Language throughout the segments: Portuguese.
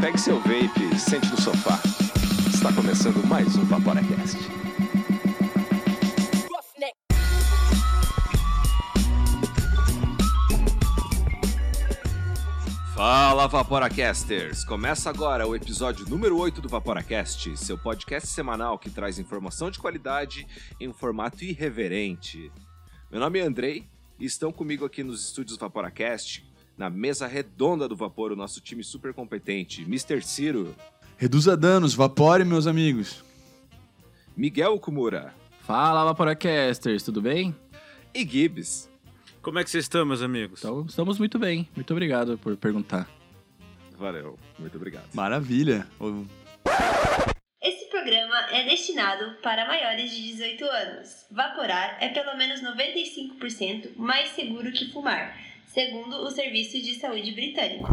Pegue seu vape, sente no sofá. Está começando mais um Vaporacast. Fala Vaporacasters! Começa agora o episódio número 8 do Vaporacast, seu podcast semanal que traz informação de qualidade em um formato irreverente. Meu nome é Andrei e estão comigo aqui nos estúdios Vaporacast, na mesa redonda do vapor, o nosso time super competente, Mr. Ciro, Reduza danos, vapore, meus amigos. Miguel Kumura Fala, Vaporacasters, tudo bem? e Gibbs. Como é que vocês estão, meus amigos? Então, estamos muito bem. Muito obrigado por perguntar. Valeu, muito obrigado. Maravilha. Esse programa é destinado para maiores de 18 anos. Vaporar é pelo menos 95% mais seguro que fumar, segundo o Serviço de Saúde Britânico.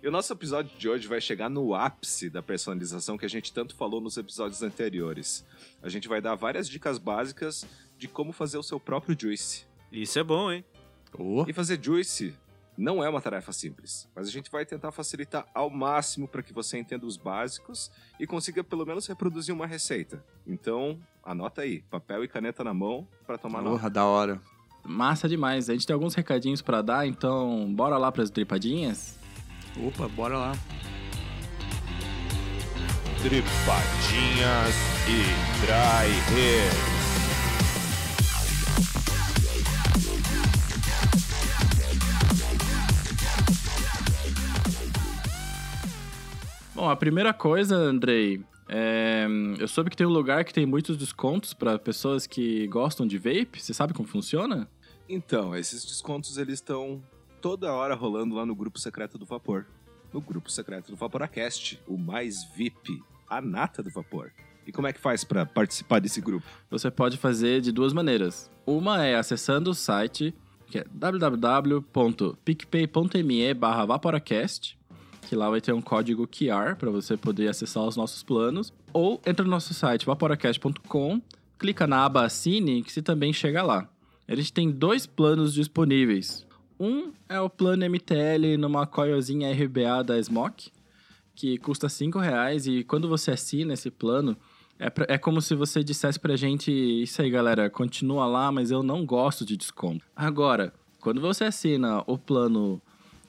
E o nosso episódio de hoje vai chegar no ápice da personalização que a gente tanto falou nos episódios anteriores. A gente vai dar várias dicas básicas de como fazer o seu próprio juice. Isso é bom, hein? Oh, E fazer juice não é uma tarefa simples, mas a gente vai tentar facilitar ao máximo para que você entenda os básicos e consiga pelo menos reproduzir uma receita. Então, anota aí, papel e caneta na mão para tomar nota. porra, da hora. Massa demais. A gente tem alguns recadinhos pra dar, então bora lá pras dripadinhas? Opa, bora lá. Tripadinhas e Dry Hair. Bom, a primeira coisa, Andrei, é... eu soube que tem um lugar que tem muitos descontos pra pessoas que gostam de vape. Você sabe como funciona? Então, esses descontos eles estão toda hora rolando lá no grupo secreto do Vapor. No grupo secreto do Vaporacast, o mais VIP, a nata do vapor. E como é que faz para participar desse grupo? Você pode fazer de duas maneiras. Uma é acessando o site, que é www.picpay.me vaporacast, que lá vai ter um código QR para você poder acessar os nossos planos. Ou entra no nosso site vaporacast.com, clica na aba Assine, que você também chega lá. A gente tem dois planos disponíveis. Um é o plano MTL numa coilzinha RBA da Smoke, que custa 5 reais e quando você assina esse plano, é, pra- é como se você dissesse pra gente, isso aí galera, continua lá, mas eu não gosto de desconto. Agora, quando você assina o plano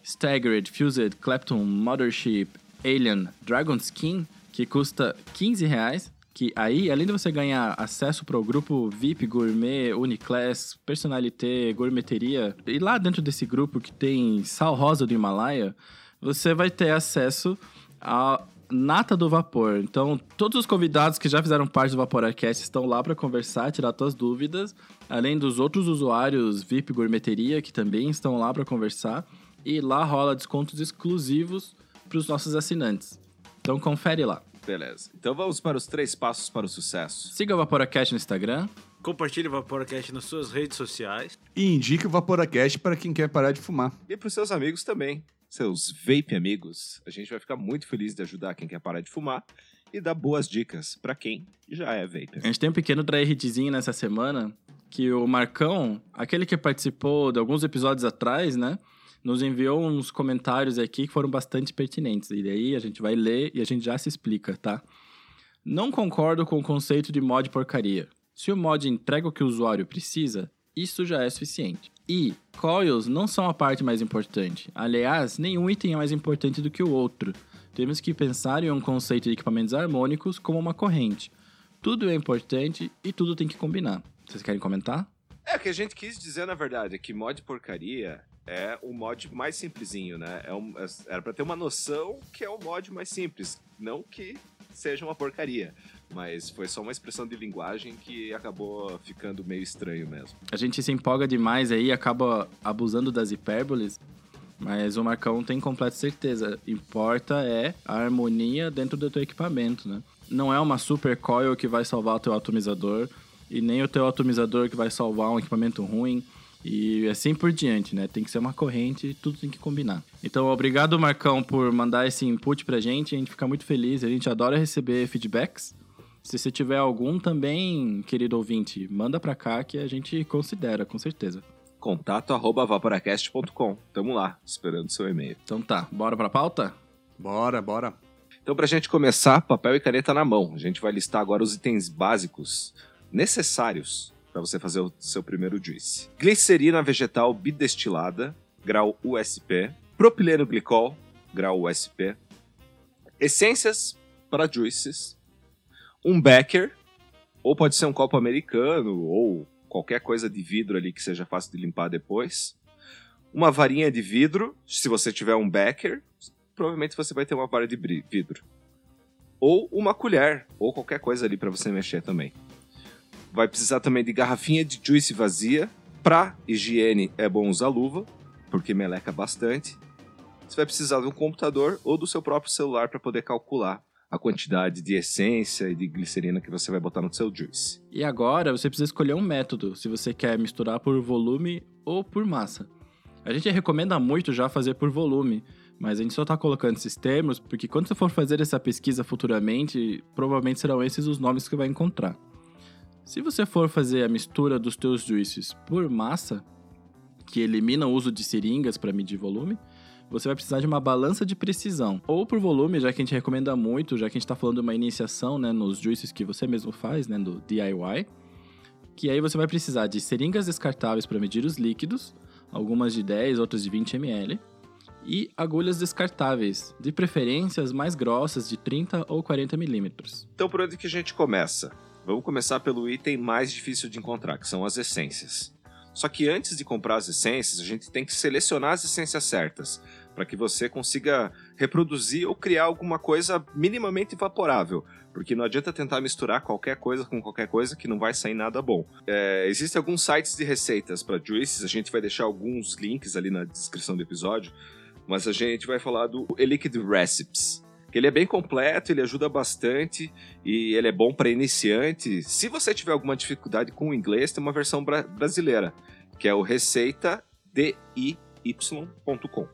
Staggered, Fused, Clapton, Mothership, Alien, Dragon Skin, que custa 15 reais, que aí, além de você ganhar acesso para o grupo VIP, Gourmet, Uniclass, Personalité, Gourmeteria, e lá dentro desse grupo que tem sal rosa do Himalaia, você vai ter acesso a nata do vapor. Então, todos os convidados que já fizeram parte do Vaporacast estão lá para conversar, tirar suas dúvidas, além dos outros usuários VIP Gourmeteria que também estão lá para conversar, e lá rola descontos exclusivos para os nossos assinantes. Então, confere lá. Beleza. Então vamos para os três passos para o sucesso. Siga o Vaporacast no Instagram. Compartilhe o Vaporacast nas suas redes sociais. E indique o Vaporacast para quem quer parar de fumar. E para os seus amigos também, seus vape amigos. A gente vai ficar muito feliz de ajudar quem quer parar de fumar e dar boas dicas para quem já é vape. A gente tem um pequeno dry hitzinho nessa semana que o Marcão, aquele que participou de alguns episódios atrás, né? Nos enviou uns comentários aqui que foram bastante pertinentes. E daí a gente vai ler e a gente já se explica, tá? Não concordo com o conceito de mod porcaria. Se o mod entrega o que o usuário precisa, isso já é suficiente. E coils não são a parte mais importante. Aliás, nenhum item é mais importante do que o outro. Temos que pensar em um conceito de equipamentos harmônicos como uma corrente. Tudo é importante e tudo tem que combinar. Vocês querem comentar? É, o que a gente quis dizer, na verdade, é que mod porcaria é o mod mais simplesinho, né? É um, é- era pra ter uma noção que é o mod mais simples, não que seja uma porcaria. Mas foi só uma expressão de linguagem que acabou ficando meio estranho mesmo. A gente se empolga demais aí, acaba abusando das hipérboles, mas o Marcão tem completa certeza. Importa é a harmonia dentro do teu equipamento, né? Não é uma super coil que vai salvar o teu atomizador, e nem o teu atomizador que vai salvar um equipamento ruim. E assim por diante, né? Tem que ser uma corrente, tudo tem que combinar. Então, obrigado, Marcão, por mandar esse input pra gente. A gente fica muito feliz, a gente adora receber feedbacks. Se você tiver algum também, querido ouvinte, manda pra cá que a gente considera, com certeza. Contato arroba vaporacast.com. Tamo lá, esperando seu e-mail. Então tá, bora pra pauta? Bora, bora. Então, pra gente começar, papel e caneta na mão. A gente vai listar agora os itens básicos necessários para você fazer o seu primeiro juice. Glicerina vegetal bidestilada, grau USP. Propileno glicol, grau USP. Essências para juices. Um becker, ou pode ser um copo americano, ou qualquer coisa de vidro ali que seja fácil de limpar depois. Uma varinha de vidro, se você tiver um becker, provavelmente você vai ter uma vara de vidro. Ou uma colher, ou qualquer coisa ali para você mexer também. Vai precisar também de garrafinha de juice vazia. Pra higiene é bom usar luva, porque meleca bastante. Você vai precisar de um computador ou do seu próprio celular para poder calcular a quantidade de essência e de glicerina que você vai botar no seu juice. E agora você precisa escolher um método, se você quer misturar por volume ou por massa. A gente recomenda muito já fazer por volume, mas a gente só está colocando esses termos porque quando você for fazer essa pesquisa futuramente, provavelmente serão esses os nomes que vai encontrar. Se você for fazer a mistura dos teus juices por massa, que elimina o uso de seringas para medir volume, você vai precisar de uma balança de precisão. Ou por volume, já que a gente recomenda muito, já que a gente está falando de uma iniciação né, nos juices que você mesmo faz, né, do DIY. Que aí você vai precisar de seringas descartáveis para medir os líquidos, algumas de 10, outras de 20 ml. E agulhas descartáveis, de preferência as mais grossas, de 30 ou 40 milímetros. Então, por onde que a gente começa? Vamos começar pelo item mais difícil de encontrar, que são as essências. Só que antes de comprar as essências, a gente tem que selecionar as essências certas, para que você consiga reproduzir ou criar alguma coisa minimamente evaporável, porque não adianta tentar misturar qualquer coisa com qualquer coisa que não vai sair nada bom. É, existem alguns sites de receitas para juices, a gente vai deixar alguns links ali na descrição do episódio, mas a gente vai falar do Eliquid Recipes. Que ele é bem completo, ele ajuda bastante e ele é bom para iniciante. Se você tiver alguma dificuldade com o inglês, tem uma versão bra- brasileira, que é o receitadiy.com.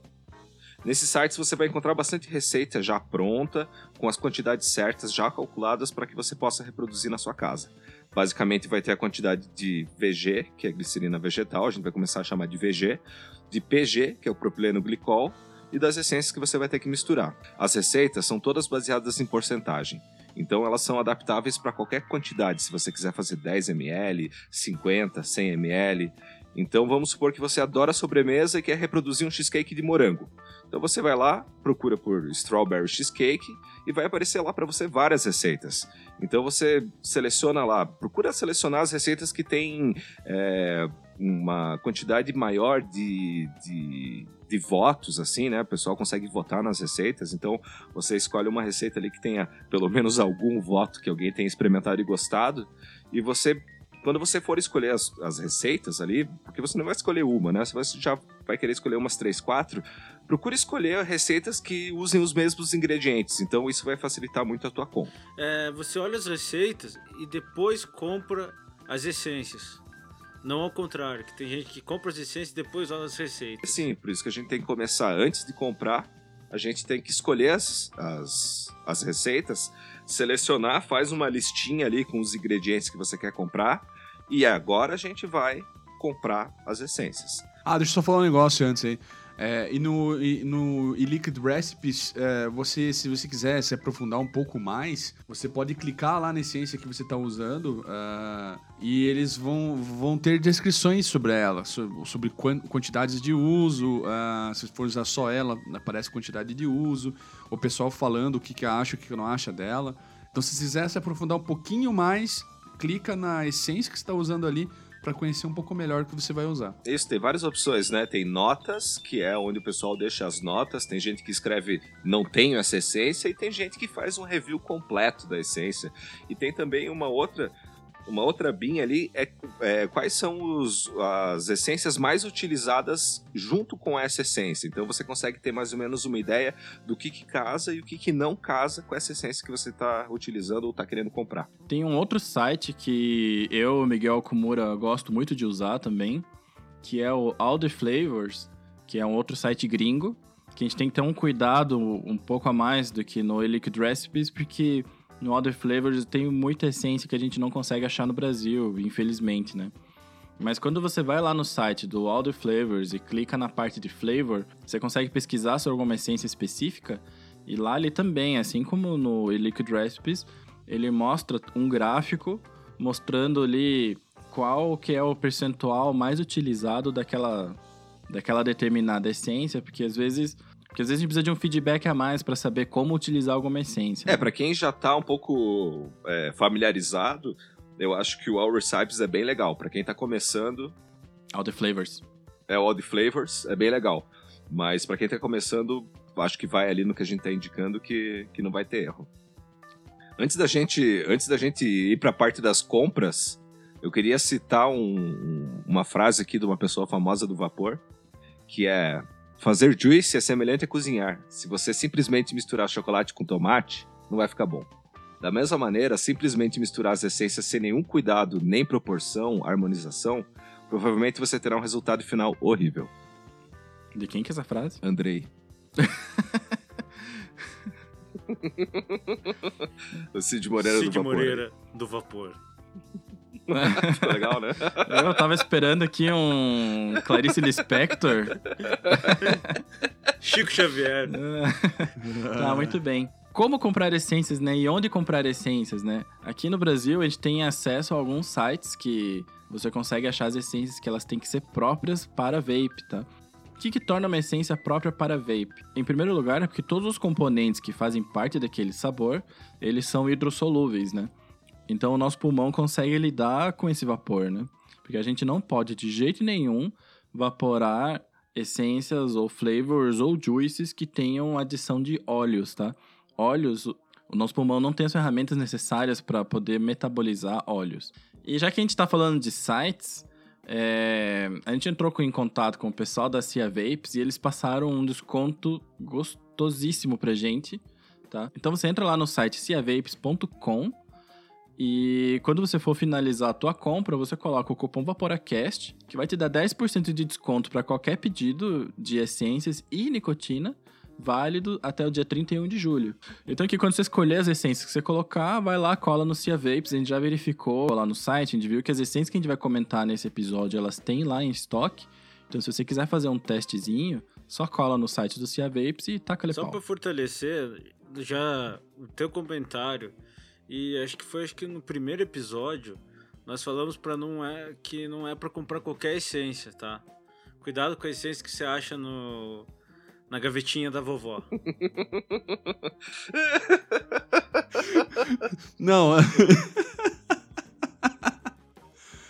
Nesses sites você vai encontrar bastante receita já pronta, com as quantidades certas já calculadas para que você possa reproduzir na sua casa. Basicamente vai ter a quantidade de VG, que é glicerina vegetal, a gente vai começar a chamar de VG, de PG, que é o propileno glicol, e das essências que você vai ter que misturar. As receitas são todas baseadas em porcentagem. Então elas são adaptáveis para qualquer quantidade, se você quiser fazer 10 ml, 50, 100 ml. Então vamos supor que você adora sobremesa e quer reproduzir um cheesecake de morango. Então você vai lá, procura por strawberry cheesecake e vai aparecer lá para você várias receitas. Então você seleciona lá, procura selecionar as receitas que têm é, uma quantidade maior de, de, de votos, assim, né? O pessoal consegue votar nas receitas. Então você escolhe uma receita ali que tenha pelo menos algum voto que alguém tenha experimentado e gostado. E você quando você for escolher as, as receitas ali, porque você não vai escolher uma, né? Você já vai querer escolher umas três, quatro. Procure escolher receitas que usem os mesmos ingredientes. Então isso vai facilitar muito a tua compra. É, você olha as receitas e depois compra as essências. Não ao contrário, que tem gente que compra as essências e depois olha as receitas. Sim, por isso que a gente tem que começar antes de comprar. A gente tem que escolher as, as, as receitas, selecionar, faz uma listinha ali com os ingredientes que você quer comprar. E agora a gente vai comprar as essências. Ah, deixa eu só falar um negócio antes aí. É, e no, e no Liquid Recipes, é, você, se você quiser se aprofundar um pouco mais, você pode clicar lá na essência que você está usando ah, e eles vão, vão ter descrições sobre ela, sobre, sobre quan- quantidades de uso. ah, se for usar só ela, aparece quantidade de uso. O pessoal falando o que, que acha, o que, que não acha dela. Então, se quiser se aprofundar um pouquinho mais, clica na essência que está usando ali para conhecer um pouco melhor o que você vai usar. Isso, tem várias opções, né? Tem notas, que é onde o pessoal deixa as notas. Tem gente que escreve não tenho essa essência, e tem gente que faz um review completo da essência. E tem também uma outra. Uma outra binha ali é, é, quais são os, as essências mais utilizadas junto com essa essência. Então você consegue ter mais ou menos uma ideia do que, que casa e o que, que não casa com essa essência que você está utilizando ou está querendo comprar. Tem um outro site que eu, Miguel Kumura, gosto muito de usar também, que é o All the Flavors, que é um outro site gringo, que a gente tem que ter um cuidado um pouco a mais do que no Liquid Recipes, porque no the Flavors tem muita essência que a gente não consegue achar no Brasil, infelizmente, né? Mas quando você vai lá no site do the Flavors e clica na parte de flavor, você consegue pesquisar sobre alguma essência específica E lá ele também, assim como no Liquid Recipes, ele mostra um gráfico mostrando ali qual que é o percentual mais utilizado daquela, daquela determinada essência, porque às vezes porque às vezes a gente precisa de um feedback a mais para saber como utilizar alguma essência. É, para quem já tá um pouco é, familiarizado, eu acho que o All Recipes é bem legal. Para quem tá começando, All the flavors. é o All the Flavors, é bem legal. Mas para quem tá começando, acho que vai ali no que a gente tá indicando que, que não vai ter erro. Antes da gente, antes da gente ir para a parte das compras, eu queria citar um- uma frase aqui de uma pessoa famosa do vapor, que é fazer juice é semelhante a cozinhar. Se você simplesmente misturar chocolate com tomate, não vai ficar bom. Da mesma maneira, simplesmente misturar as essências sem nenhum cuidado, nem proporção, harmonização, provavelmente você terá um resultado final horrível. De quem que é essa frase? Andrei. o Cid Moreira Cid do Vapor. Moreira do Vapor. Ficou legal, né? Eu tava esperando aqui um Clarice Lispector. Chico Xavier. tá, muito bem. Como comprar essências, né? E onde comprar essências, né? Aqui no Brasil, a gente tem acesso a alguns sites que você consegue achar as essências que elas têm que ser próprias para vape, tá? O que, que torna uma essência própria para vape? Em primeiro lugar, é porque todos os componentes que fazem parte daquele sabor, eles são hidrossolúveis, né? Então o nosso pulmão consegue lidar com esse vapor, né? Porque a gente não pode de jeito nenhum vaporar essências ou flavors ou juices que tenham adição de óleos, tá? Óleos, o nosso pulmão não tem as ferramentas necessárias para poder metabolizar óleos. E já que a gente está falando de sites, é, a gente entrou em contato com o pessoal da Cia Vapes e eles passaram um desconto gostosíssimo pra gente, tá? Então você entra lá no site ciavapes.com e quando você for finalizar a tua compra, você coloca o cupom VaporaCast, que vai te dar 10% de desconto para qualquer pedido de essências e nicotina, válido até o dia 31 de julho. Então aqui quando você escolher as essências que você colocar, vai lá, cola no Cia Vapes, a gente já verificou lá no site, a gente viu que as essências que a gente vai comentar nesse episódio, elas têm lá em estoque. Então se você quiser fazer um testezinho, só cola no site do Cia Vapes e taca-lhe Só pau. pra fortalecer, já o teu comentário, e acho que foi acho que no primeiro episódio, nós falamos para não é que não é para comprar qualquer essência, tá? Cuidado com a essência que você acha no na gavetinha da vovó. Não,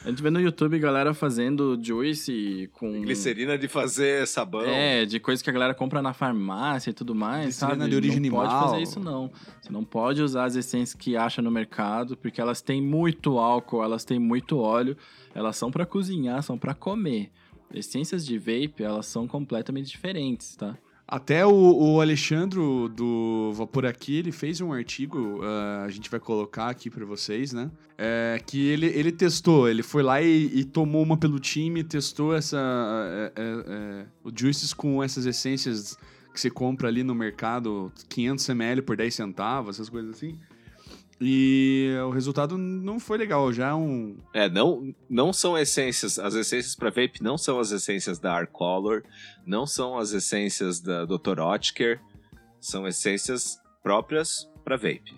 A gente vê no YouTube galera fazendo juice com... Glicerina de fazer sabão. É, de coisa que a galera compra na farmácia e tudo mais, Glicerina sabe? de origem não pode animal. fazer isso, não. Você não pode usar as essências que acha no mercado, porque elas têm muito álcool, elas têm muito óleo, elas são pra cozinhar, são pra comer. Essências de vape, elas são completamente diferentes, tá? Até o, o Alexandro do Vapor Aqui, ele fez um artigo, ah, a gente vai colocar aqui pra vocês, né? É, que ele, ele testou, ele foi lá e, e tomou uma pelo time, testou essa, é, é, é, o Juices com essas essências que você compra ali no mercado, 500ml por 10 centavos, essas coisas assim. E o resultado não foi legal, já é um... É, não, não são essências. As essências para vape não são as essências da Arcolor, não são as essências da Dr. Oetker, são essências próprias para vape.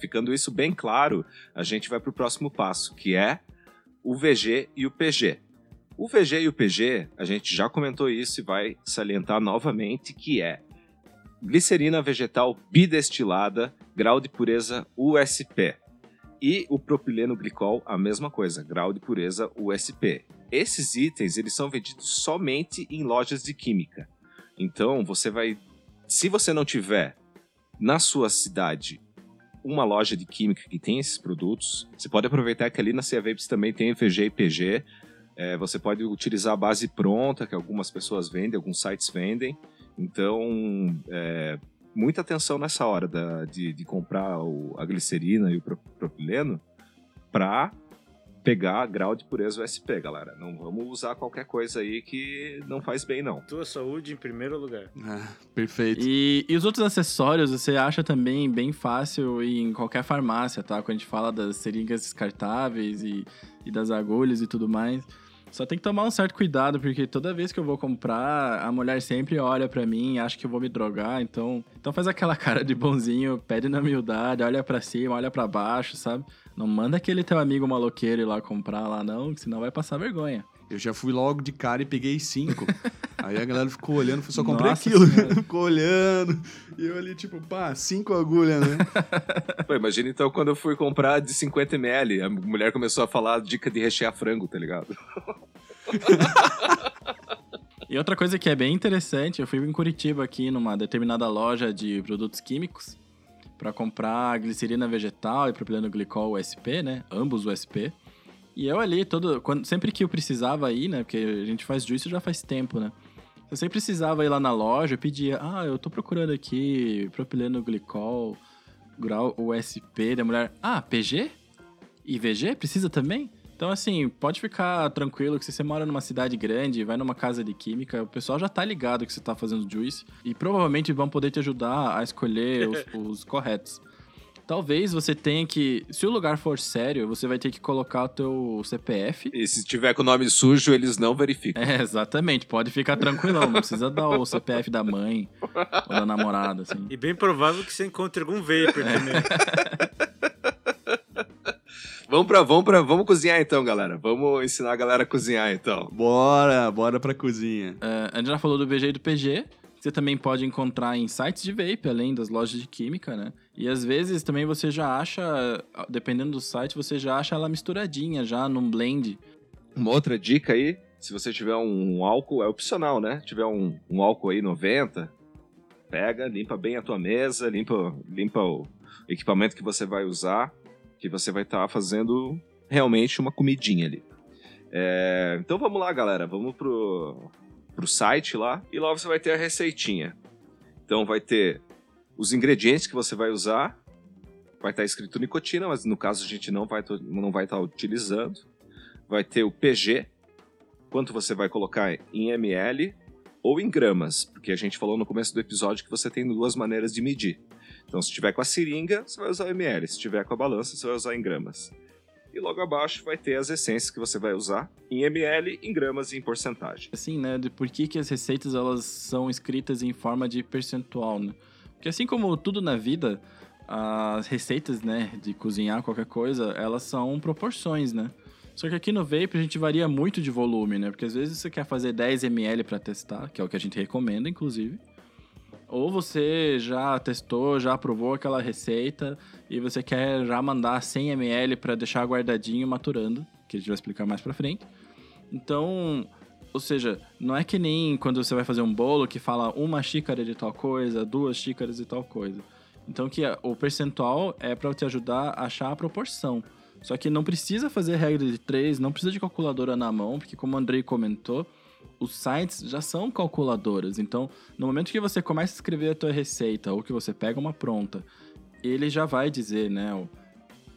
Ficando isso bem claro, a gente vai para o próximo passo, que é o VG e o PG. O VG e o PG, a gente já comentou isso e vai salientar novamente, que é glicerina vegetal bidestilada, grau de pureza USP. E o propileno glicol, a mesma coisa, grau de pureza USP. Esses itens, eles são vendidos somente em lojas de química. Então, você vai... Se você não tiver na sua cidade uma loja de química que tem esses produtos, você pode aproveitar que ali na Cia Vapes também tem VG e PG. É, você pode utilizar a base pronta, que algumas pessoas vendem, alguns sites vendem. Então, é, muita atenção nessa hora da- de, de comprar o- a glicerina e o pro- propileno para pegar grau de pureza USP, galera. Não vamos usar qualquer coisa aí que não faz bem, não. Tua saúde em primeiro lugar. Ah, perfeito. E, e os outros acessórios você acha também bem fácil em qualquer farmácia, tá? Quando a gente fala das seringas descartáveis e, e das agulhas e tudo mais. Só tem que tomar um certo cuidado, porque toda vez que eu vou comprar, a mulher sempre olha pra mim, acha que eu vou me drogar, então, então faz aquela cara de bonzinho, pede na humildade, olha pra cima, olha pra baixo, sabe? Não manda aquele teu amigo maloqueiro ir lá comprar lá não, que senão vai passar vergonha. Eu já fui logo de cara e peguei cinco. Aí a galera ficou olhando, só comprei Nossa aquilo. Senhora. ficou olhando. E eu ali, tipo, pá, cinco agulhas, né? Pô, imagina então quando eu fui comprar de 50ml, a mulher começou a falar dica de rechear frango, tá ligado? E outra coisa que é bem interessante, eu fui em Curitiba aqui numa determinada loja de produtos químicos para comprar glicerina vegetal e propileno glicol USP, né? Ambos USP. E eu ali, todo, quando, sempre que eu precisava ir, né? Porque a gente faz juízo já faz tempo, né? Eu sempre precisava ir lá na loja, eu pedia, ah, eu tô procurando aqui propileno glicol, grau USP, da mulher, ah, PG? E VG? Precisa também? Então, assim, pode ficar tranquilo que se você mora numa cidade grande, vai numa casa de química, o pessoal já tá ligado que você tá fazendo juice e provavelmente vão poder te ajudar a escolher os, os corretos. Talvez você tenha que, se o lugar for sério, você vai ter que colocar o teu CPF. E se tiver com o nome sujo, eles não verificam. É, exatamente, pode ficar tranquilão, não precisa dar o CPF da mãe ou da namorada, assim. E bem provável que você encontre algum vapor também. Vamos pra, vamos pra, vamos cozinhar então, galera. Vamos ensinar a galera a cozinhar então. Bora, bora pra cozinha. É, a gente já falou do VG e do PG. Você também pode encontrar em sites de vape, além das lojas de química, né? E às vezes também você já acha, dependendo do site, você já acha ela misturadinha, já num blend. Uma outra dica aí, se você tiver um álcool, é opcional, né? Tiver um, um álcool aí 90, pega, limpa bem a tua mesa, limpa, limpa o equipamento que você vai usar, que você vai estar fazendo realmente uma comidinha ali. É, então vamos lá, galera, vamos pro, pro site lá e lá você vai ter a receitinha. Então vai ter os ingredientes que você vai usar, vai estar escrito nicotina, mas no caso a gente não vai não vai estar utilizando. Vai ter o PG, quanto você vai colocar em ml ou em gramas, porque a gente falou no começo do episódio que você tem duas maneiras de medir. Então, se tiver com a seringa, você vai usar ml, se tiver com a balança, você vai usar em gramas. E logo abaixo vai ter as essências que você vai usar em ml, em gramas e em porcentagem. Assim, né? De por que, que as receitas elas são escritas em forma de percentual, né? Porque assim como tudo na vida, as receitas, né, de cozinhar qualquer coisa, elas são proporções, né? Só que aqui no Vape a gente varia muito de volume, né? Porque às vezes você quer fazer 10 ml para testar, que é o que a gente recomenda, inclusive. Ou você já testou, já aprovou aquela receita e você quer já mandar 100 ml para deixar guardadinho maturando, que a gente vai explicar mais para frente. Então, ou seja, não é que nem quando você vai fazer um bolo que fala uma xícara de tal coisa, duas xícaras de tal coisa. Então que a- o percentual é para te ajudar a achar a proporção. Só que não precisa fazer regra de três, não precisa de calculadora na mão, porque como o Andrei comentou, os sites já são calculadoras. Então, no momento que você começa a escrever a tua receita ou que você pega uma pronta, ele já vai dizer, né, o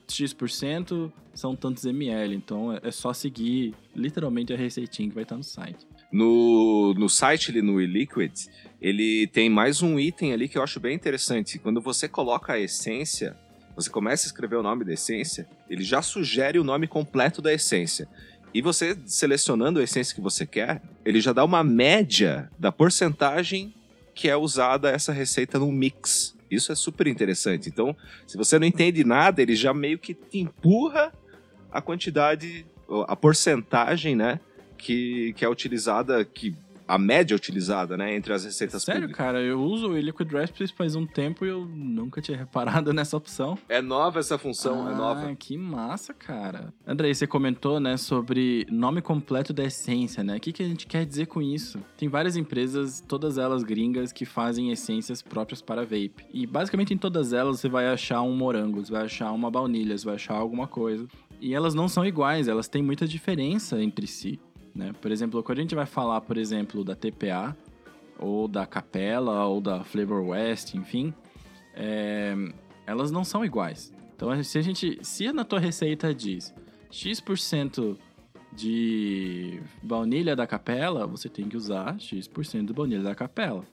X% são tantos ml. Então, é- é só seguir literalmente a receitinha que vai estar no site. No, no site ali no eLiquid, ele tem mais um item ali que eu acho bem interessante. Quando você coloca a essência, você começa a escrever o nome da essência, ele já sugere o nome completo da essência. E você selecionando a essência que você quer, ele já dá uma média da porcentagem que é usada essa receita no mix. Isso é super interessante. Então, se você não entende nada, ele já meio que te empurra a quantidade, a porcentagem, né? Que, que é utilizada, que a média utilizada, né? Entre as receitas Sério, públicas. cara, eu uso o Liquid Recipes faz um tempo e eu nunca tinha reparado nessa opção. É nova essa função, é ah, nova. que massa, cara. Andrei, você comentou, né, sobre nome completo da essência, né? O que, que a gente quer dizer com isso? Tem várias empresas, todas elas gringas, que fazem essências próprias para vape. E basicamente em todas elas você vai achar um morango, você vai achar uma baunilha, você vai achar alguma coisa. E elas não são iguais, elas têm muita diferença entre si. Né? Por exemplo, quando a gente vai falar, por exemplo, da TPA, ou da Capela, ou da Flavor West, enfim, é, elas não são iguais. Então, se a gente, se na tua receita diz X% de baunilha da Capela, você tem que usar X% de baunilha da Capela.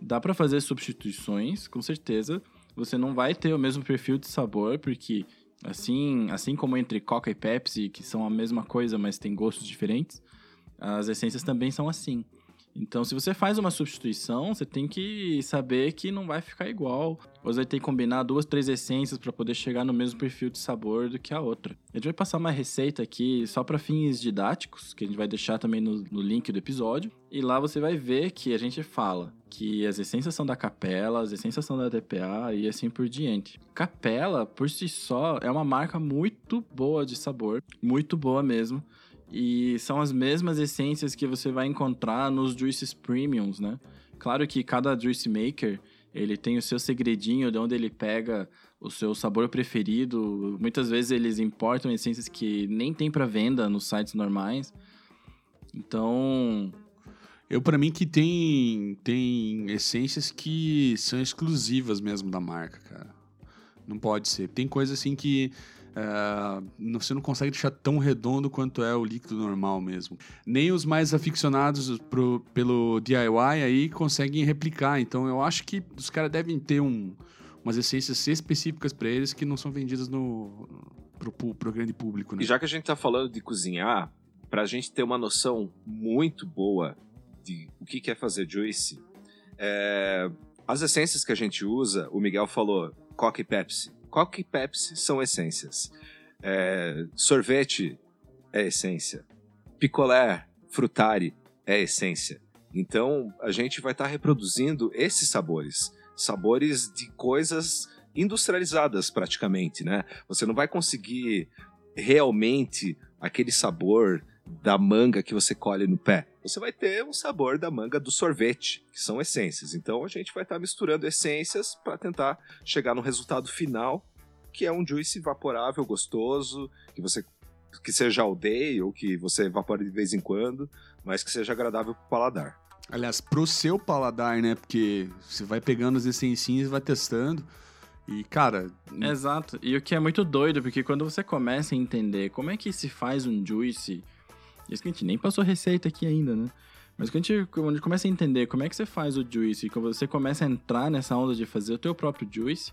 Dá para fazer substituições, com certeza. Você não vai ter o mesmo perfil de sabor, porque assim, assim como entre Coca e Pepsi, que são a mesma coisa, mas têm gostos diferentes, as essências também são assim. Então, se você faz uma substituição, você tem que saber que não vai ficar igual. Você vai ter que combinar duas, três essências para poder chegar no mesmo perfil de sabor do que a outra. A gente vai passar uma receita aqui só para fins didáticos, que a gente vai deixar também no, no, link do episódio. E lá você vai ver que a gente fala que as essências são da Capela, as essências são da TPA e assim por diante. Capela, por si só, é uma marca muito boa de sabor, muito boa mesmo. E são as mesmas essências que você vai encontrar nos juices premiums, né? Claro que cada juice maker, ele tem o seu segredinho de onde ele pega o seu sabor preferido. Muitas vezes eles importam essências que nem tem para venda nos sites normais. Então, eu para mim que tem tem essências que são exclusivas mesmo da marca, cara. Não pode ser. Tem coisa assim que Uh, você não consegue deixar tão redondo quanto é o líquido normal mesmo. Nem os mais aficionados pro, pelo DIY aí conseguem replicar. Então eu acho que os caras devem ter um, umas essências específicas para eles que não são vendidas no, pro, pro grande público. Né? E já que a gente tá falando de cozinhar, pra gente ter uma noção muito boa de o que é fazer juice, é, as essências que a gente usa, o Miguel falou, Coca e Pepsi Coca e Pepsi são essências. É, sorvete é essência. Picolé, frutari é essência. Então a gente vai estar tá reproduzindo esses sabores, sabores de coisas industrializadas praticamente, né? Você não vai conseguir realmente aquele sabor da manga que você colhe no pé. Você vai ter um sabor da manga do sorvete, que são essências. Então a gente vai estar tá misturando essências para tentar chegar no resultado final, que é um juice evaporável, gostoso, que você que seja aldeia ou que você evapore de vez em quando, mas que seja agradável para o paladar. Aliás, pro seu paladar, né? Porque você vai pegando as essencinhas e vai testando. E, cara. Exato. E o que é muito doido, porque quando você começa a entender como é que se faz um juice isso que a gente nem passou receita aqui ainda, né? Mas quando a, gente, quando a gente começa a entender como é que você faz o juice, e quando você começa a entrar nessa onda de fazer o teu próprio juice,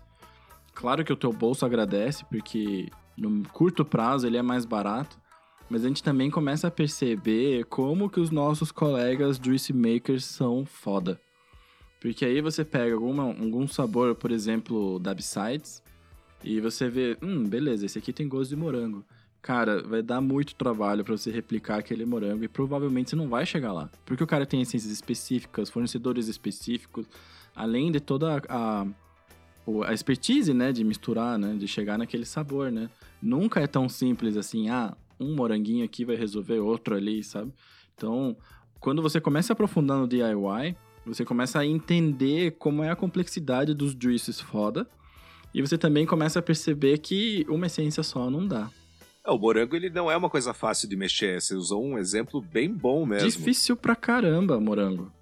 claro que o teu bolso agradece, porque no curto prazo ele é mais barato, mas a gente também começa a perceber como que os nossos colegas juice makers são foda. Porque aí você pega alguma, algum sabor, por exemplo, da Besides, e você vê, hum, beleza, esse aqui tem gosto de morango. Cara, vai dar muito trabalho para você replicar aquele morango e provavelmente você não vai chegar lá. Porque o cara tem essências específicas, fornecedores específicos, além de toda a, a, expertise, né, de misturar, né, de chegar naquele sabor, né. Nunca é tão simples assim, ah, um moranguinho aqui vai resolver outro ali, sabe? Então, quando você começa a aprofundar no DIY, você começa a entender como é a complexidade dos juices foda, e você também começa a perceber que uma essência só não dá. É, o morango ele não é uma coisa fácil de mexer. Você usou um exemplo bem bom mesmo. Difícil pra caramba, morango.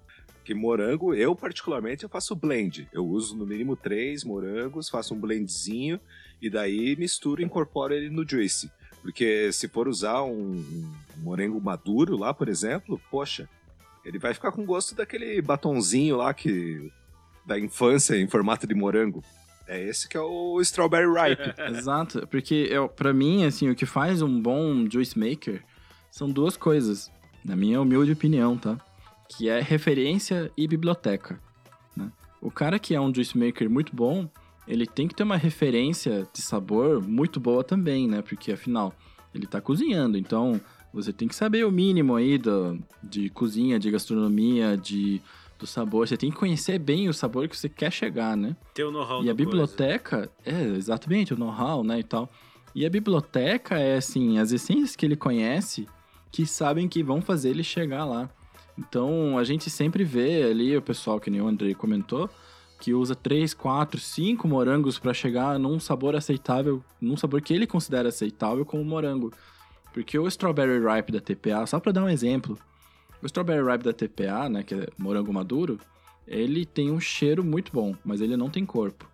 Que morango, eu particularmente, eu faço blend. Eu uso no mínimo três morangos, faço um blendzinho e daí misturo e incorporo ele no juice. Porque se for usar um, um morango maduro lá, por exemplo, poxa, ele vai ficar com gosto daquele batonzinho lá que da infância em formato de morango. É esse que é o Strawberry Ripe. Exato, porque pra mim, assim, o que faz um bom juice maker são duas coisas, na minha humilde opinião, tá? Que é referência e biblioteca. Né? O cara que é um juice maker muito bom, ele tem que ter uma referência de sabor muito boa também, né? Porque afinal, ele tá cozinhando, então você tem que saber o mínimo aí do, de cozinha, de gastronomia, de do sabor. Você tem que conhecer bem o sabor que você quer chegar, né? Ter o know-how E a biblioteca, coisa. é, exatamente, o know-how, né, e tal. E a biblioteca é, assim, as essências que ele conhece que sabem que vão fazer ele chegar lá. Então, a gente sempre vê ali o pessoal, que nem o Andrei comentou, que usa 3, 4, 5 morangos para chegar num sabor aceitável, num sabor que ele considera aceitável como morango. Porque o Strawberry Ripe da TPA, só para dar um exemplo, o Strawberry Ripe da TPA, né, que é morango maduro, ele tem um cheiro muito bom, mas ele não tem corpo.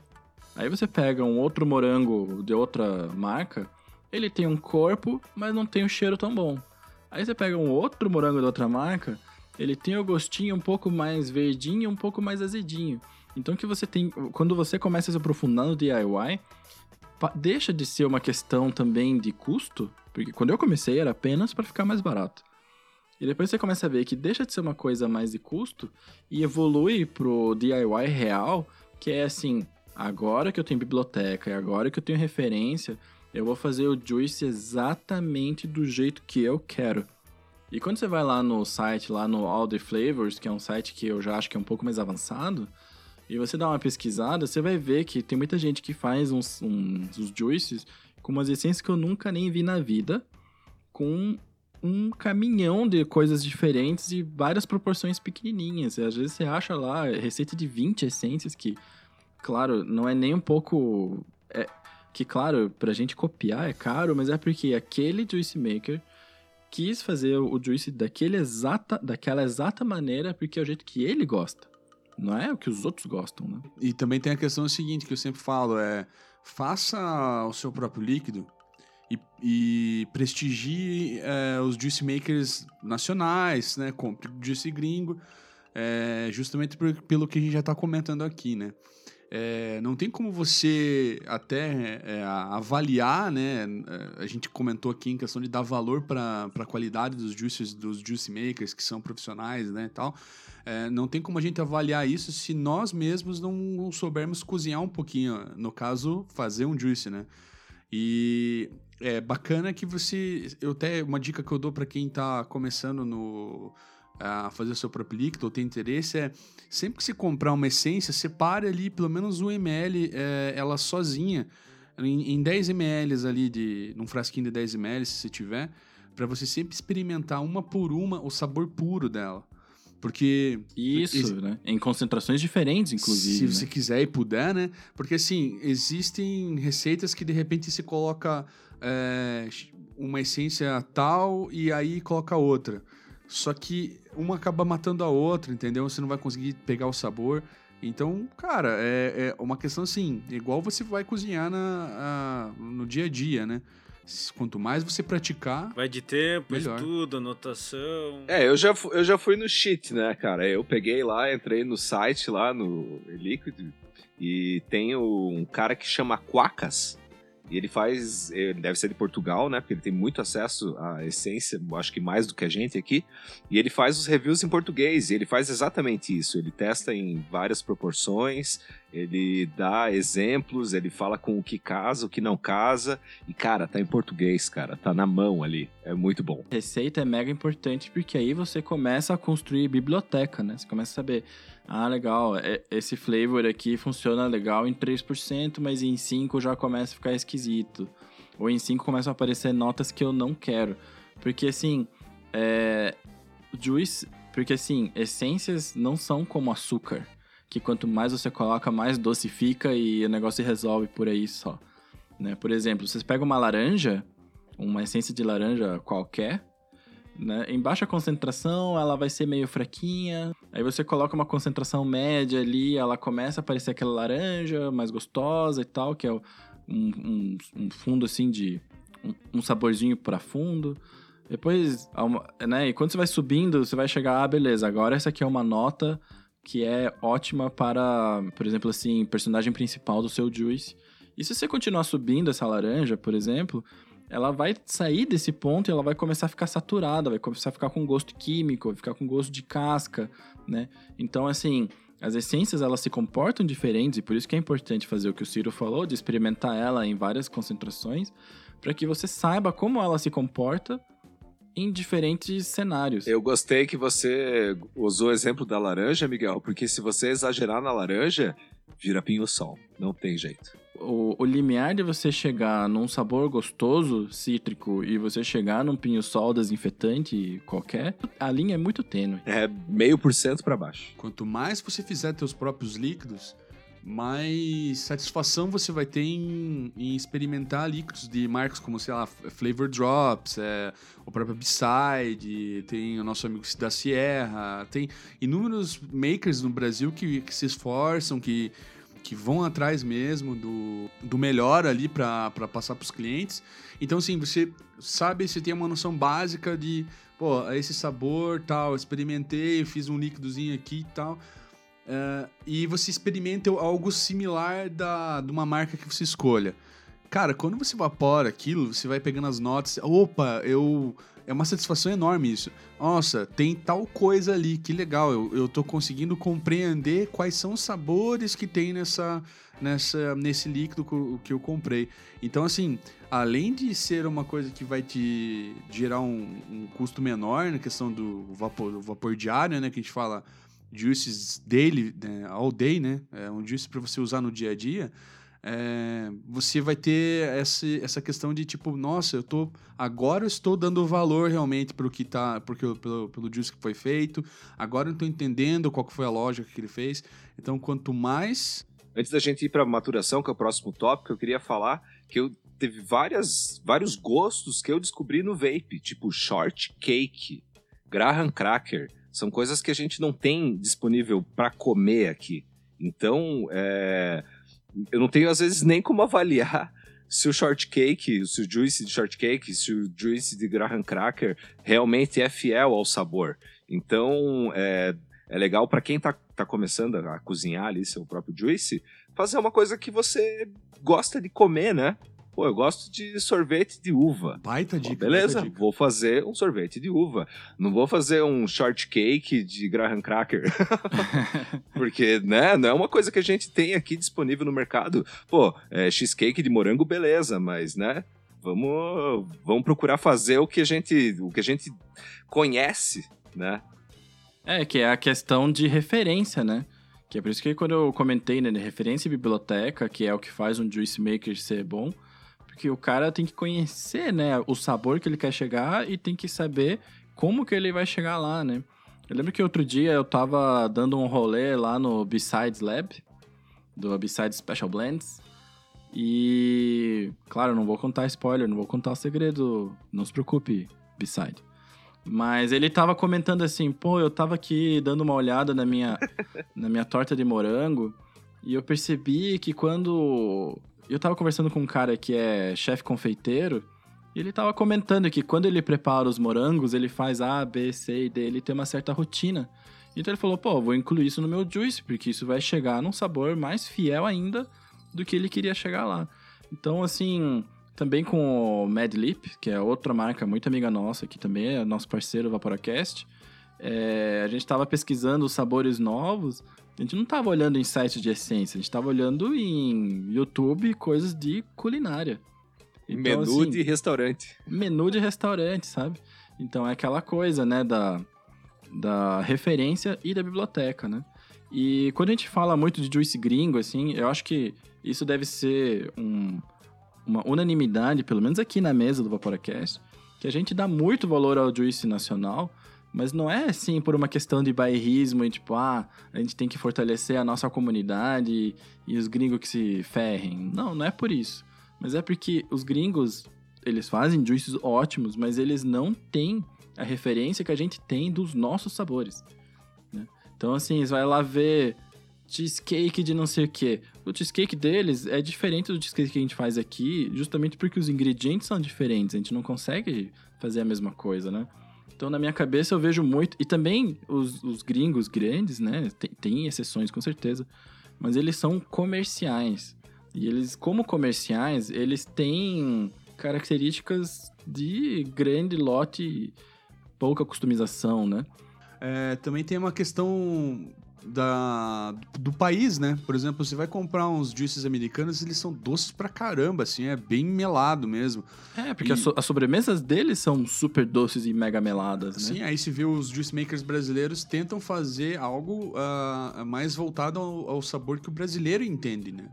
Aí você pega um outro morango de outra marca, ele tem um corpo, mas não tem um cheiro tão bom. Aí você pega um outro morango de outra marca, ele tem o gostinho um pouco mais verdinho, um pouco mais azedinho. Então que você tem, quando você começa a se aprofundar no DIY, deixa de ser uma questão também de custo, porque quando eu comecei era apenas para ficar mais barato. E depois você começa a ver que deixa de ser uma coisa mais de custo e evolui pro DIY real, que é assim, agora que eu tenho biblioteca e agora que eu tenho referência, eu vou fazer o juice exatamente do jeito que eu quero. E quando você vai lá no site, lá no All the Flavors, que é um site que eu já acho que é um pouco mais avançado, e você dá uma pesquisada, você vai ver que tem muita gente que faz uns, uns, uns juices com umas essências que eu nunca nem vi na vida, com um caminhão de coisas diferentes e várias proporções pequenininhas. E às vezes você acha lá receita de 20 essências que, claro, não é nem um pouco... É, que, claro, pra gente copiar é caro, mas é porque aquele juice maker quis fazer o juice daquele exata, daquela exata maneira porque é o jeito que ele gosta. Não é o que os outros gostam, né? E também tem a questão seguinte que eu sempre falo, é faça o seu próprio líquido e, e prestigie é, os juice makers nacionais, né? Compre juice gringo, é, justamente por, pelo que a gente já está comentando aqui, né? É, não tem como você até avaliar, né? A gente comentou aqui em questão de dar valor para a qualidade dos juices, dos juice makers que são profissionais, né? Tal. É, não tem como a gente avaliar isso se nós mesmos não soubermos cozinhar um pouquinho. No caso, fazer um juice, né? E é bacana que você. Eu até uma dica que eu dou para quem está começando no a fazer o seu próprio líquido ou tem interesse é sempre que você comprar uma essência, separe ali pelo menos um ml é, ela sozinha em, em 10 ml ali de num frasquinho de 10 ml se você tiver, para você sempre experimentar uma por uma o sabor puro dela. Porque. Isso, né? Em concentrações diferentes, inclusive. Se né? você quiser e puder, né? Porque, assim, existem receitas que de repente se coloca é, uma essência tal e aí coloca outra. Só que uma acaba matando a outra, entendeu? Você não vai conseguir pegar o sabor. Então, cara, é, é uma questão assim, igual você vai cozinhar na, a, no dia a dia, né? Quanto mais você praticar. Vai de tempo, Melhor. estudo, anotação. É, eu já, eu já fui no cheat, né, cara? Eu peguei lá, entrei no site lá, no Liquid, e tem um cara que chama Quacas. E ele faz. Ele deve ser de Portugal, né? Porque ele tem muito acesso à essência, acho que mais do que a gente aqui. E ele faz os reviews em português. E ele faz exatamente isso. Ele testa em várias proporções, ele dá exemplos, ele fala com o que casa, o que não casa. E, cara, tá em português, cara. Tá na mão ali. É muito bom. Receita é mega importante porque aí você começa a construir biblioteca, né? Você começa a saber, ah, legal, é- esse flavor aqui funciona legal em 3%, mas em 5 já começa a ficar esquisito. Ou em 5 começam a aparecer notas que eu não quero. Porque assim, é... Juice... Porque assim, essências não são como açúcar. Que quanto mais você coloca, mais doce fica e o negócio se resolve por aí só. Né? Por exemplo, vocês pegam uma laranja, uma essência de laranja qualquer, né? Em baixa concentração, ela vai ser meio fraquinha. Aí você coloca uma concentração média ali, ela começa a aparecer aquela laranja mais gostosa e tal, que é um, um- um fundo assim de. um, um saborzinho para fundo. Depois, né? E quando você vai subindo, você vai chegar, ah, beleza, agora essa aqui é uma nota que é ótima para, por exemplo, assim, personagem principal do seu Juice. E se você continuar subindo essa laranja, por exemplo, ela vai sair desse ponto e ela vai começar a ficar saturada, vai começar a ficar com gosto químico, vai ficar com gosto de casca, né? Então, assim, as essências elas se comportam diferentes e por isso que é importante fazer o que o Ciro falou, de experimentar ela em várias concentrações, para que você saiba como ela se comporta em diferentes cenários. Eu gostei que você usou o exemplo da laranja, Miguel, porque se você exagerar na laranja, vira pinho-sol. Não tem jeito. O, o limiar de você chegar num sabor gostoso, cítrico, e você chegar num pinho-sol desinfetante qualquer, a linha é muito tênue. É meio por cento pra baixo. Quanto mais você fizer teus próprios líquidos, mais satisfação você vai ter em, em experimentar líquidos de marcas como, sei lá, Flavor Drops, é, o próprio B-Side, tem o nosso amigo da Sierra, tem inúmeros makers no Brasil que, que se esforçam, que, que vão atrás mesmo do, do melhor ali para passar para os clientes. Então, assim, você sabe, você tem uma noção básica de, pô, esse sabor, tal, experimentei, fiz um líquidozinho aqui e tal. É, e você experimenta algo similar da, de uma marca que você escolha. Cara, quando você evapora aquilo, você vai pegando as notas. Opa, eu é uma satisfação enorme isso. Nossa, tem tal coisa ali, que legal. Eu, eu tô conseguindo compreender quais são os sabores que tem nessa, nessa, nesse líquido que eu comprei. Então, assim, além de ser uma coisa que vai te gerar um, um custo menor na questão do vapor, vapor diário, né? Que a gente fala juices daily, né, all day, né? É um juice para você usar no dia a dia. É, você vai ter essa, essa questão de tipo, nossa, eu tô agora eu estou dando valor realmente para o que tá, porque pelo, pelo juice que foi feito. Agora eu estou entendendo qual foi a lógica que ele fez. Então, quanto mais Antes da gente ir para maturação, que é o próximo tópico, eu queria falar que eu teve várias, vários gostos que eu descobri no vape, tipo shortcake, graham cracker. São coisas que a gente não tem disponível para comer aqui. Então, é, eu não tenho às vezes nem como avaliar se o shortcake, se o juice de shortcake, se o juice de graham cracker realmente é fiel ao sabor. Então, é, é legal para quem tá, tá começando a cozinhar ali seu próprio juice, fazer uma coisa que você gosta de comer, né? Pô, eu gosto de sorvete de uva. baita Pô, dica. beleza, baita dica. vou fazer um sorvete de uva. Não vou fazer um shortcake de graham cracker. Porque, né, não é uma coisa que a gente tem aqui disponível no mercado. Pô, é, cheesecake de morango, beleza, mas, né, vamos, vamos procurar fazer o que a gente, o que a gente conhece, né? É, que é a questão de referência, né? Que é por isso que quando eu comentei, né, de referência e biblioteca, que é o que faz um juice maker ser bom, porque o cara tem que conhecer, né, o sabor que ele quer chegar e tem que saber como que ele vai chegar lá, né? Eu lembro que outro dia eu tava dando um rolê lá no Besides Lab, do Besides Special Blends, e, claro, não vou contar spoiler, não vou contar o segredo, não se preocupe, Beside. Mas ele tava comentando assim, pô, eu tava aqui dando uma olhada na minha, na minha torta de morango e eu percebi que quando. Eu tava conversando com um cara que é chefe confeiteiro e ele tava comentando que quando ele prepara os morangos, ele faz A, B, C e D, ele tem uma certa rotina. Então ele falou, pô, vou incluir isso no meu juice, porque isso vai chegar num sabor mais fiel ainda do que ele queria chegar lá. Então, assim, também com o Mad Lip, que é outra marca muito amiga nossa, que também é nosso parceiro Vaporacast, é, a gente estava pesquisando os sabores novos, a gente não estava olhando em sites de essência, a gente estava olhando em YouTube coisas de culinária. Então, Menu assim, de restaurante. menu de restaurante, sabe? Então é aquela coisa, né, da, da referência e da biblioteca, né? E quando a gente fala muito de juice gringo, assim, eu acho que isso deve ser um, uma unanimidade, pelo menos aqui na mesa do Vaporacast, que a gente dá muito valor ao juice nacional, mas não é assim por uma questão de bairrismo e tipo, ah, a gente tem que fortalecer a nossa comunidade e, os gringos que se ferrem. Não, não é por isso. Mas é porque os gringos, eles fazem juices ótimos, mas eles não têm a referência que a gente tem dos nossos sabores. né? Então, assim, você vai lá ver cheesecake de não sei o que. O cheesecake deles é diferente do cheesecake que a gente faz aqui, justamente porque os ingredientes são diferentes. A gente não consegue fazer a mesma coisa, né? Então, na minha cabeça, eu vejo muito. E também os, os gringos grandes, né? Tem, tem exceções, com certeza. Mas eles são comerciais. E eles, como comerciais, eles têm características de grande lote, pouca customização, né? É, também tem uma questão da, do país, né? Por exemplo, você vai comprar uns juices americanos, eles são doces pra caramba, assim, é bem melado mesmo. É, porque E- as, so- as sobremesas deles são super doces e mega meladas, né? Sim, aí se vê os juice makers brasileiros tentam fazer algo ah, mais voltado ao, ao sabor que o brasileiro entende, né?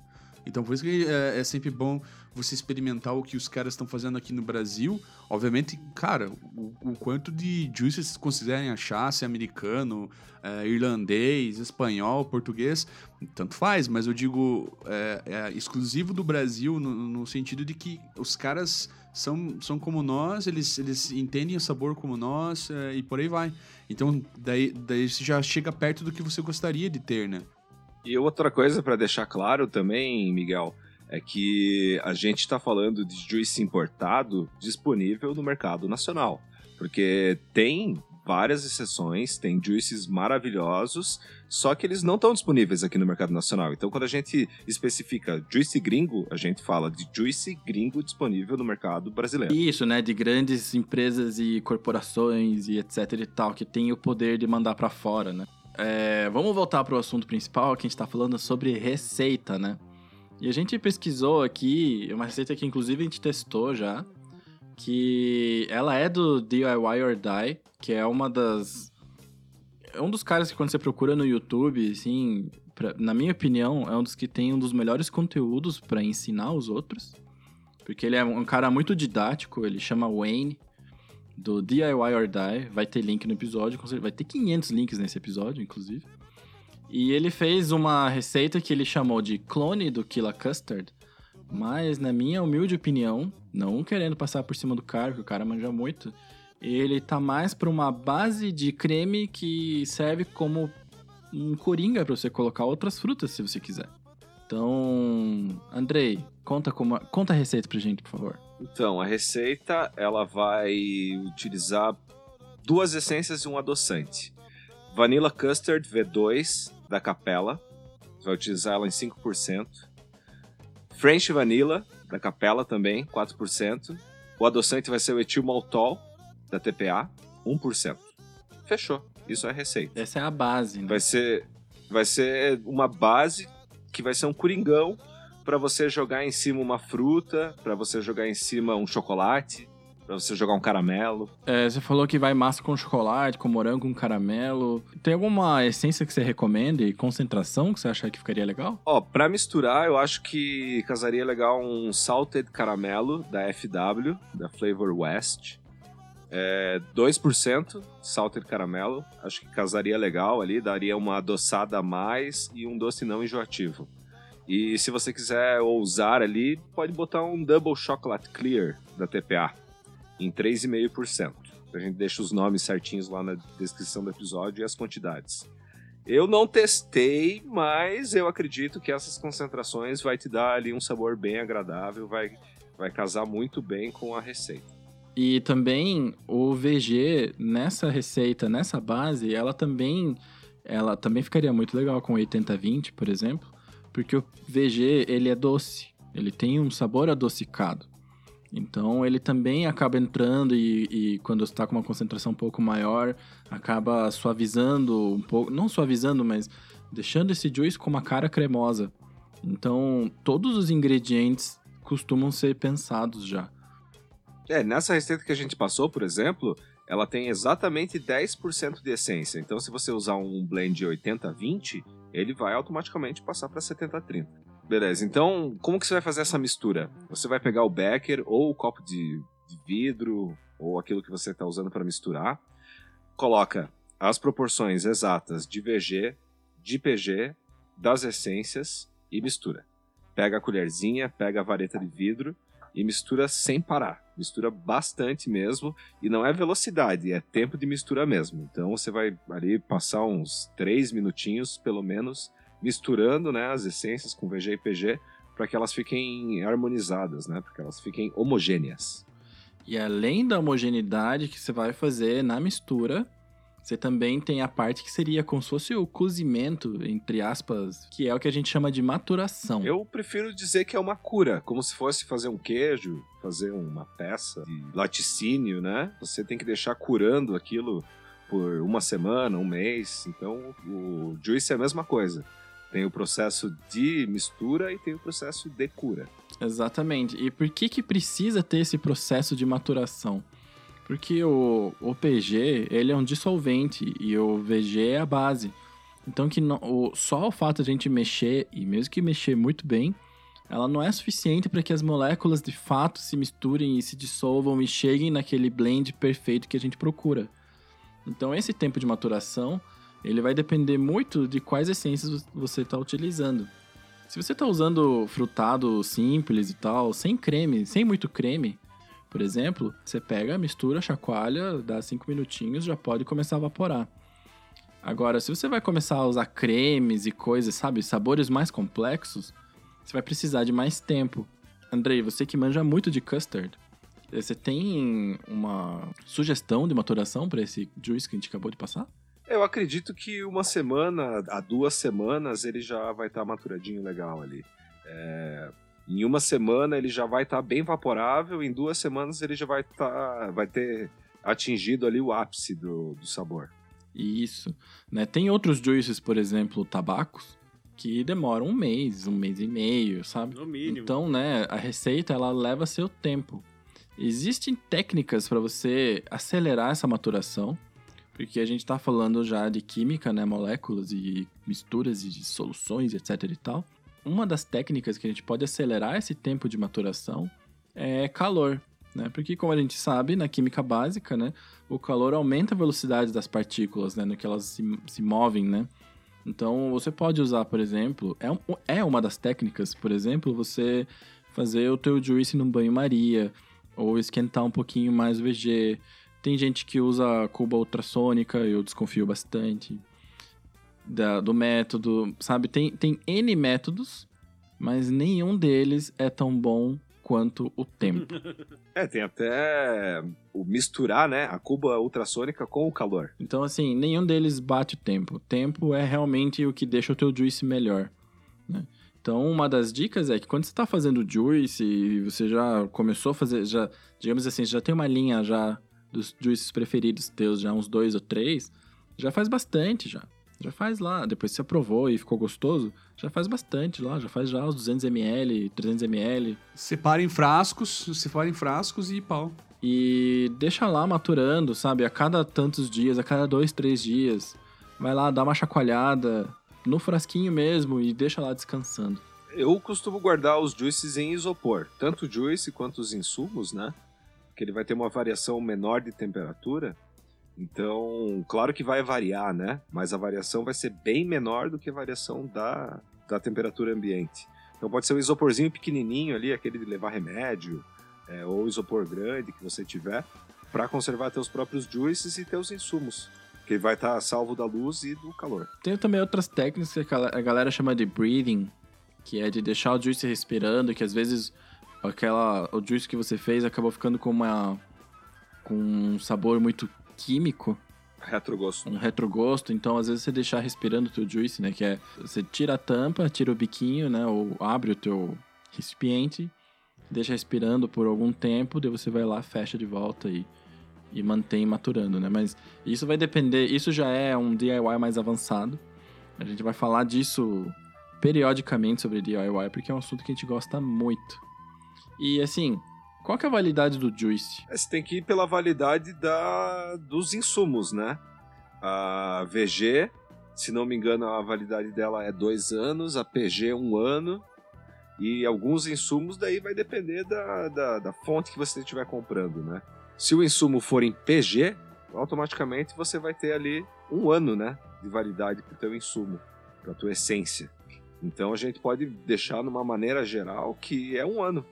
Então por isso que é, é sempre bom você experimentar o que os caras estão fazendo aqui no Brasil. Obviamente, cara, o, o quanto de juice vocês considerem achar, se é americano, é, irlandês, espanhol, português, tanto faz, mas eu digo é, é exclusivo do Brasil no, no sentido de que os caras são, são como nós, eles, eles entendem o sabor como nós é, e por aí vai. Então, daí, daí você já chega perto do que você gostaria de ter, né? E outra coisa para deixar claro também, Miguel, é que a gente está falando de juice importado disponível no mercado nacional. Porque tem várias exceções, tem juices maravilhosos, só que eles não estão disponíveis aqui no mercado nacional. Então, quando a gente especifica juice gringo, a gente fala de juice gringo disponível no mercado brasileiro. Isso, né? De grandes empresas e corporações e etc e tal, que tem o poder de mandar pra fora, né? É, vamos voltar pro assunto principal, que a gente tá falando sobre receita, né? E a gente pesquisou aqui, uma receita que inclusive a gente testou já, que ela é do DIY or Die, que é uma das. É um dos caras que quando você procura no YouTube, assim, na minha opinião, é um dos que tem um dos melhores conteúdos pra ensinar os outros. Porque ele é um cara muito didático, ele chama Wayne, do DIY or Die. Vai ter link no episódio, vai ter 500 links nesse episódio, inclusive. E ele fez uma receita que ele chamou de clone do Killa Custard. Mas, na minha humilde opinião, não querendo passar por cima do cara, porque o cara manja muito, ele tá mais pra uma base de creme que serve como um coringa pra você colocar outras frutas, se você quiser. Então, Andrei, conta, como, conta a receita pra gente, por favor. Então, a receita ela vai utilizar duas essências e um adoçante. Vanilla Custard V2 da Capela, você vai utilizar ela em 5%. French Vanilla da Capela também, 4%. O adoçante vai ser o etil maltol da TPA, 1%. Fechou. Isso é a receita. Essa é a base, né? Vai ser, vai ser uma base que vai ser um coringão para você jogar em cima uma fruta, para você jogar em cima um chocolate, para você jogar um caramelo. É, você falou que vai massa com chocolate, com morango, com caramelo. Tem alguma essência que você recomenda e concentração que você acha que ficaria legal? Ó, para misturar, eu acho que casaria legal um salted caramelo da FW, da Flavor West. É 2% salted caramelo, acho que casaria legal ali, daria uma adoçada a mais e um doce não enjoativo. E se você quiser ousar ali, pode botar um Double Chocolate Clear da TPA em 3,5%. A gente deixa os nomes certinhos lá na descrição do episódio e as quantidades. Eu não testei, mas eu acredito que essas concentrações vai te dar ali um sabor bem agradável, vai, vai casar muito bem com a receita. E também o VG nessa receita, nessa base, ela também ela também ficaria muito legal com 80-20, por exemplo, porque o VG ele é doce, ele tem um sabor adocicado. Então ele também acaba entrando e, e quando está com uma concentração um pouco maior, acaba suavizando um pouco, não suavizando, mas deixando esse juice com uma cara cremosa. Então todos os ingredientes costumam ser pensados já. É, nessa receita que a gente passou, por exemplo, ela tem exatamente 10% de essência. Então, se você usar um blend 80-20, ele vai automaticamente passar para 70-30. Beleza, então como que você vai fazer essa mistura? Você vai pegar o becker ou o copo de, de vidro ou aquilo que você está usando para misturar, coloca as proporções exatas de VG, de PG, das essências e mistura. Pega a colherzinha, pega a vareta de vidro e mistura sem parar. Mistura bastante mesmo. E não é velocidade, é tempo de mistura mesmo. Então você vai ali passar uns 3 minutinhos, pelo menos, misturando né, as essências com VG e PG para que elas fiquem harmonizadas, né? Para que elas fiquem homogêneas. E além da homogeneidade que você vai fazer na mistura, você também tem a parte que seria como se fosse o cozimento, entre aspas, que é o que a gente chama de maturação. Eu prefiro dizer que é uma cura, como se fosse fazer um queijo, fazer uma peça de laticínio, né? Você tem que deixar curando aquilo por uma semana, um mês. Então, o juice é a mesma coisa. Tem o processo de mistura e tem o processo de cura. Exatamente. E por que que precisa ter esse processo de maturação? Porque o, o PG, ele é um dissolvente e o VG é a base. Então que o, só o fato de a gente mexer, e mesmo que mexer muito bem, ela não é suficiente para que as moléculas de fato se misturem e se dissolvam e cheguem naquele blend perfeito que a gente procura. Então esse tempo de maturação, ele vai depender muito de quais essências você está utilizando. Se você está usando frutado simples e tal, sem creme, sem muito creme, por exemplo, você pega, mistura, chacoalha, dá 5 minutinhos, já pode começar a evaporar. Agora, se você vai começar a usar cremes e coisas, sabe, sabores mais complexos, você vai precisar de mais tempo. Andrei, você que manja muito de custard, Você tem uma sugestão de maturação para esse juice que a gente acabou de passar? Eu acredito que uma semana, a duas semanas, ele já vai estar tá maturadinho legal ali. É, em uma semana ele já vai estar tá bem vaporável, em duas semanas ele já vai, tá, vai ter atingido ali o ápice do, do sabor. Isso. Né? Tem outros juices, por exemplo, tabacos, que demoram um mês, um mês e meio, sabe? No mínimo. Então, né, a receita ela leva seu tempo. Existem técnicas para você acelerar essa maturação, porque a gente está falando já de química, né, moléculas e misturas de soluções, etc e tal. Uma das técnicas que a gente pode acelerar esse tempo de maturação é calor, né? Porque como a gente sabe, na química básica, né, o calor aumenta a velocidade das partículas, né, no que elas se, se movem, né? Então, você pode usar, por exemplo, é, é uma das técnicas, por exemplo, você fazer o teu juice num banho-maria, ou esquentar um pouquinho mais o VG. Tem gente que usa cuba ultrassônica, eu desconfio bastante da, do método, sabe? Tem, tem N métodos, mas nenhum deles é tão bom quanto o tempo. É, tem até o misturar, né, a cuba ultrassônica com o calor. Então, assim, nenhum deles bate o tempo. O tempo é realmente o que deixa o teu juice melhor, né? Então, uma das dicas é que quando você está fazendo juice e você já começou a fazer, já, digamos assim, já tem uma linha já dos juices preferidos teus, já uns dois ou três, já faz bastante já. Já faz lá, depois você aprovou e ficou gostoso, já faz bastante lá, já faz já os 200ml, 300ml. Separa em frascos, separa em frascos e pau. E deixa lá maturando, sabe? A cada tantos dias, a cada dois, três dias. Vai lá, dá uma chacoalhada, no frasquinho mesmo e deixa lá descansando. Eu costumo guardar os juices em isopor, tanto o juice quanto os insumos, né? Que ele vai ter uma variação menor de temperatura. Então, claro que vai variar, né? Mas a variação vai ser bem menor do que a variação da, da temperatura ambiente. Então pode ser um isoporzinho pequenininho ali, aquele de levar remédio, é, ou isopor grande que você tiver, para conservar teus próprios juices e teus insumos que vai estar tá salvo da luz e do calor. Tem também outras técnicas que a galera chama de breathing, que é de deixar o juice respirando, que às vezes aquela o juice que você fez acabou ficando com uma com um sabor muito químico, retrogosto. Um retrogosto, então às vezes você deixar respirando o teu juice, né, que é você tira a tampa, tira o biquinho, né, ou abre o teu recipiente, deixa respirando por algum tempo, daí você vai lá, fecha de volta e e mantém maturando, né? Mas isso vai depender, isso já é um DIY mais avançado. A gente vai falar disso periodicamente sobre DIY, porque é um assunto que a gente gosta muito. E assim, qual que é a validade do Juice? Você tem que ir pela validade da, dos insumos, né? A VG, se não me engano, a validade dela é dois anos, a PG um ano, e alguns insumos daí vai depender da, da, da fonte que você estiver comprando, né? Se o insumo for em PG, automaticamente você vai ter ali um ano, né, de validade para o teu insumo, para a tua essência. Então a gente pode deixar numa maneira geral que é um ano.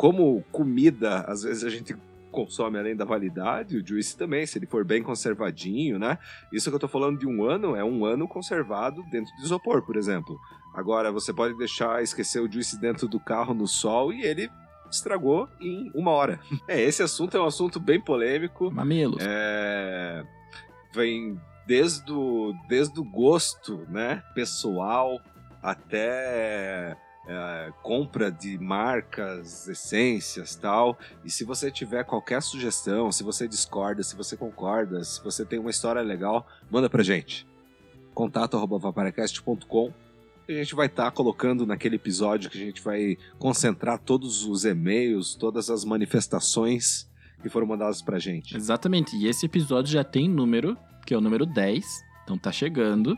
Como comida, às vezes a gente consome além da validade, o juice também, se ele for bem conservadinho, né? Isso que eu tô falando de um ano é um ano conservado dentro de isopor, por exemplo. Agora, você pode deixar, esquecer o juice dentro do carro no sol e ele estragou em uma hora. É, esse assunto é um assunto bem polêmico. Mamilos. É, vem desde o, desde o gosto, né, pessoal, até é, compra de marcas, essências tal. E se você tiver qualquer sugestão, se você discorda, se você concorda, se você tem uma história legal, manda pra gente. contato arroba vaparacast.com a gente vai estar tá colocando naquele episódio que a gente vai concentrar todos os e-mails, todas as manifestações que foram mandadas pra gente. Exatamente. E esse episódio já tem número, que é o número 10. Então tá chegando.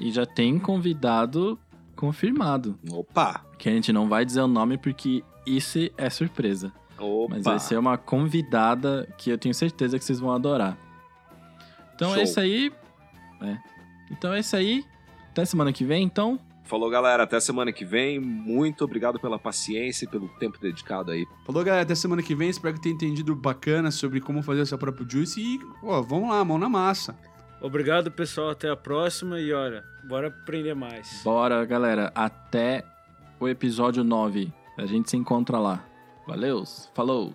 E já tem convidado confirmado. Opa! Que a gente não vai dizer o nome porque isso é surpresa. Opa! Mas vai ser uma convidada que eu tenho certeza que vocês vão adorar. Então é Show. é isso aí. É. Então é isso aí. Até semana que vem, então. Falou, galera. Até semana que vem. Muito obrigado pela paciência e pelo tempo dedicado aí. Falou, galera. Até semana que vem. Espero que tenha entendido bacana sobre como fazer o seu próprio juice. E, ó, vamos lá, mão na massa. Obrigado, pessoal. Até a próxima. E olha, bora aprender mais. Bora, galera. Até o episódio 9. A gente se encontra lá. Valeu. Falou.